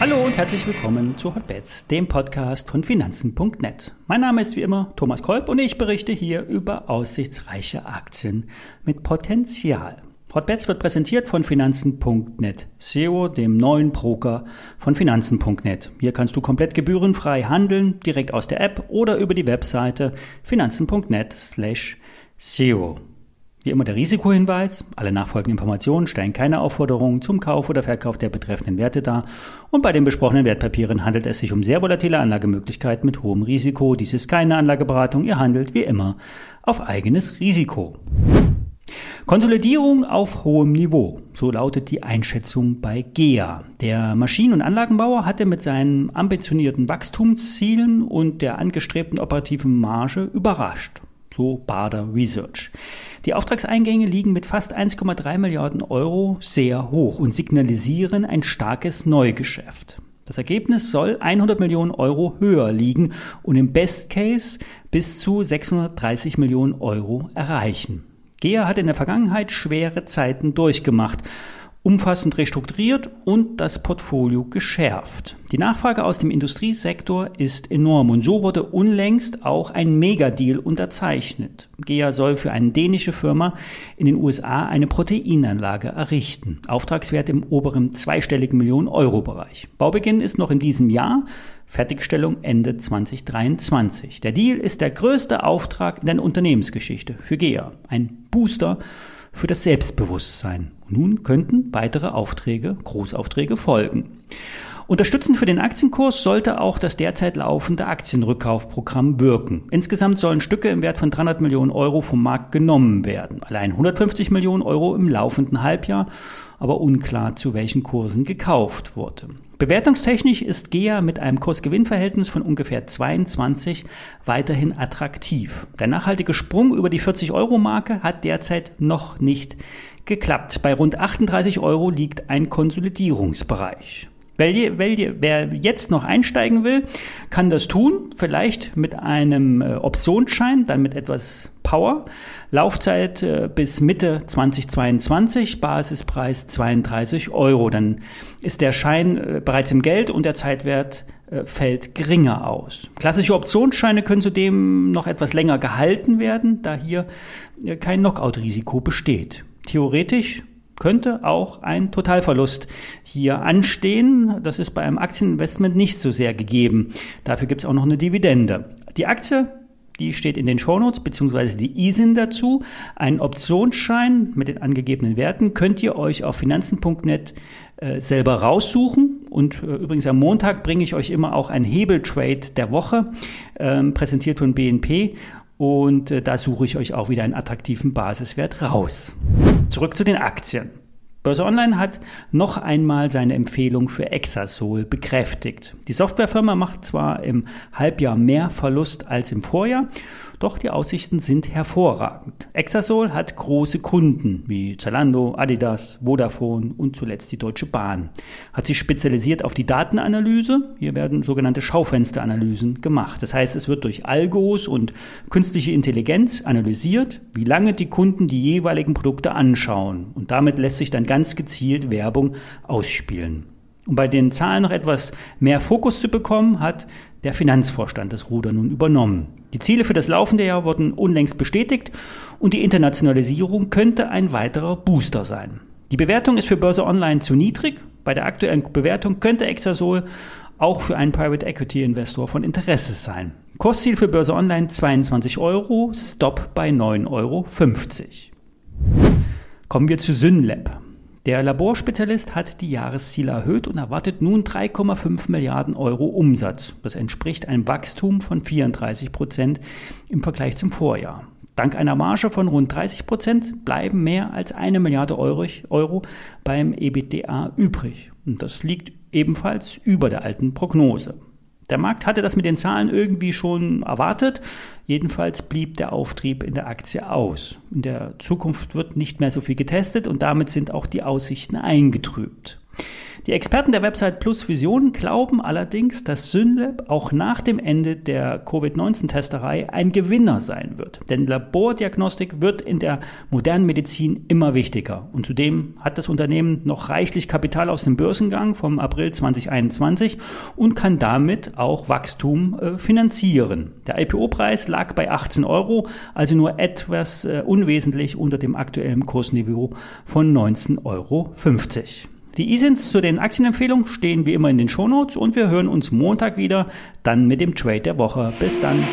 Hallo und herzlich willkommen zu Hotbets, dem Podcast von Finanzen.net. Mein Name ist wie immer Thomas Kolb und ich berichte hier über aussichtsreiche Aktien mit Potenzial. Hotbets wird präsentiert von Finanzen.net SEO, dem neuen Broker von Finanzen.net. Hier kannst du komplett gebührenfrei handeln, direkt aus der App oder über die Webseite finanzen.net slash SEO. Wie immer der Risikohinweis. Alle nachfolgenden Informationen stellen keine Aufforderung zum Kauf oder Verkauf der betreffenden Werte dar. Und bei den besprochenen Wertpapieren handelt es sich um sehr volatile Anlagemöglichkeiten mit hohem Risiko. Dies ist keine Anlageberatung. Ihr handelt wie immer auf eigenes Risiko. Konsolidierung auf hohem Niveau, so lautet die Einschätzung bei GEA. Der Maschinen- und Anlagenbauer hatte mit seinen ambitionierten Wachstumszielen und der angestrebten operativen Marge überrascht so Bader Research. Die Auftragseingänge liegen mit fast 1,3 Milliarden Euro sehr hoch und signalisieren ein starkes Neugeschäft. Das Ergebnis soll 100 Millionen Euro höher liegen und im Best Case bis zu 630 Millionen Euro erreichen. GEA hat in der Vergangenheit schwere Zeiten durchgemacht umfassend restrukturiert und das Portfolio geschärft. Die Nachfrage aus dem Industriesektor ist enorm und so wurde unlängst auch ein Megadeal unterzeichnet. GEA soll für eine dänische Firma in den USA eine Proteinanlage errichten. Auftragswert im oberen zweistelligen Millionen Euro Bereich. Baubeginn ist noch in diesem Jahr. Fertigstellung Ende 2023. Der Deal ist der größte Auftrag in der Unternehmensgeschichte für GEA. Ein Booster für das Selbstbewusstsein. Und nun könnten weitere Aufträge, Großaufträge folgen. Unterstützend für den Aktienkurs sollte auch das derzeit laufende Aktienrückkaufprogramm wirken. Insgesamt sollen Stücke im Wert von 300 Millionen Euro vom Markt genommen werden. Allein 150 Millionen Euro im laufenden Halbjahr, aber unklar zu welchen Kursen gekauft wurde. Bewertungstechnisch ist GEA mit einem Kursgewinnverhältnis von ungefähr 22 weiterhin attraktiv. Der nachhaltige Sprung über die 40-Euro-Marke hat derzeit noch nicht geklappt. Bei rund 38 Euro liegt ein Konsolidierungsbereich. Wer jetzt noch einsteigen will, kann das tun. Vielleicht mit einem äh, Optionsschein, dann mit etwas Power. Laufzeit äh, bis Mitte 2022, Basispreis 32 Euro. Dann ist der Schein äh, bereits im Geld und der Zeitwert fällt geringer aus. Klassische Optionsscheine können zudem noch etwas länger gehalten werden, da hier kein Knockout-Risiko besteht. Theoretisch könnte auch ein Totalverlust hier anstehen. Das ist bei einem Aktieninvestment nicht so sehr gegeben. Dafür gibt es auch noch eine Dividende. Die Aktie die steht in den Shownotes, beziehungsweise die ISIN dazu. Ein Optionsschein mit den angegebenen Werten könnt ihr euch auf finanzen.net äh, selber raussuchen. Und äh, übrigens am Montag bringe ich euch immer auch ein Hebeltrade der Woche, ähm, präsentiert von BNP. Und äh, da suche ich euch auch wieder einen attraktiven Basiswert raus. Zurück zu den Aktien. Börse Online hat noch einmal seine Empfehlung für Exasol bekräftigt. Die Softwarefirma macht zwar im Halbjahr mehr Verlust als im Vorjahr, doch die Aussichten sind hervorragend. Exasol hat große Kunden wie Zalando, Adidas, Vodafone und zuletzt die Deutsche Bahn. Hat sich spezialisiert auf die Datenanalyse. Hier werden sogenannte Schaufensteranalysen gemacht. Das heißt, es wird durch Algos und künstliche Intelligenz analysiert, wie lange die Kunden die jeweiligen Produkte anschauen. Und damit lässt sich dann ganz gezielt Werbung ausspielen. Um bei den Zahlen noch etwas mehr Fokus zu bekommen, hat der Finanzvorstand das Ruder nun übernommen. Die Ziele für das laufende Jahr wurden unlängst bestätigt und die Internationalisierung könnte ein weiterer Booster sein. Die Bewertung ist für Börse Online zu niedrig. Bei der aktuellen Bewertung könnte Exasol auch für einen Private Equity Investor von Interesse sein. Kursziel für Börse Online 22 Euro, Stop bei 9,50 Euro. Kommen wir zu Synlab. Der Laborspezialist hat die Jahresziele erhöht und erwartet nun 3,5 Milliarden Euro Umsatz. Das entspricht einem Wachstum von 34 Prozent im Vergleich zum Vorjahr. Dank einer Marge von rund 30 Prozent bleiben mehr als eine Milliarde Euro beim EBITDA übrig. Und das liegt ebenfalls über der alten Prognose. Der Markt hatte das mit den Zahlen irgendwie schon erwartet. Jedenfalls blieb der Auftrieb in der Aktie aus. In der Zukunft wird nicht mehr so viel getestet und damit sind auch die Aussichten eingetrübt. Die Experten der Website Plus Vision glauben allerdings, dass Synlab auch nach dem Ende der Covid-19-Testerei ein Gewinner sein wird. Denn Labordiagnostik wird in der modernen Medizin immer wichtiger. Und zudem hat das Unternehmen noch reichlich Kapital aus dem Börsengang vom April 2021 und kann damit auch Wachstum äh, finanzieren. Der IPO-Preis lag bei 18 Euro, also nur etwas äh, unwesentlich unter dem aktuellen Kursniveau von 19,50 Euro. Die ISINs zu den Aktienempfehlungen stehen wie immer in den Shownotes und wir hören uns Montag wieder, dann mit dem Trade der Woche. Bis dann.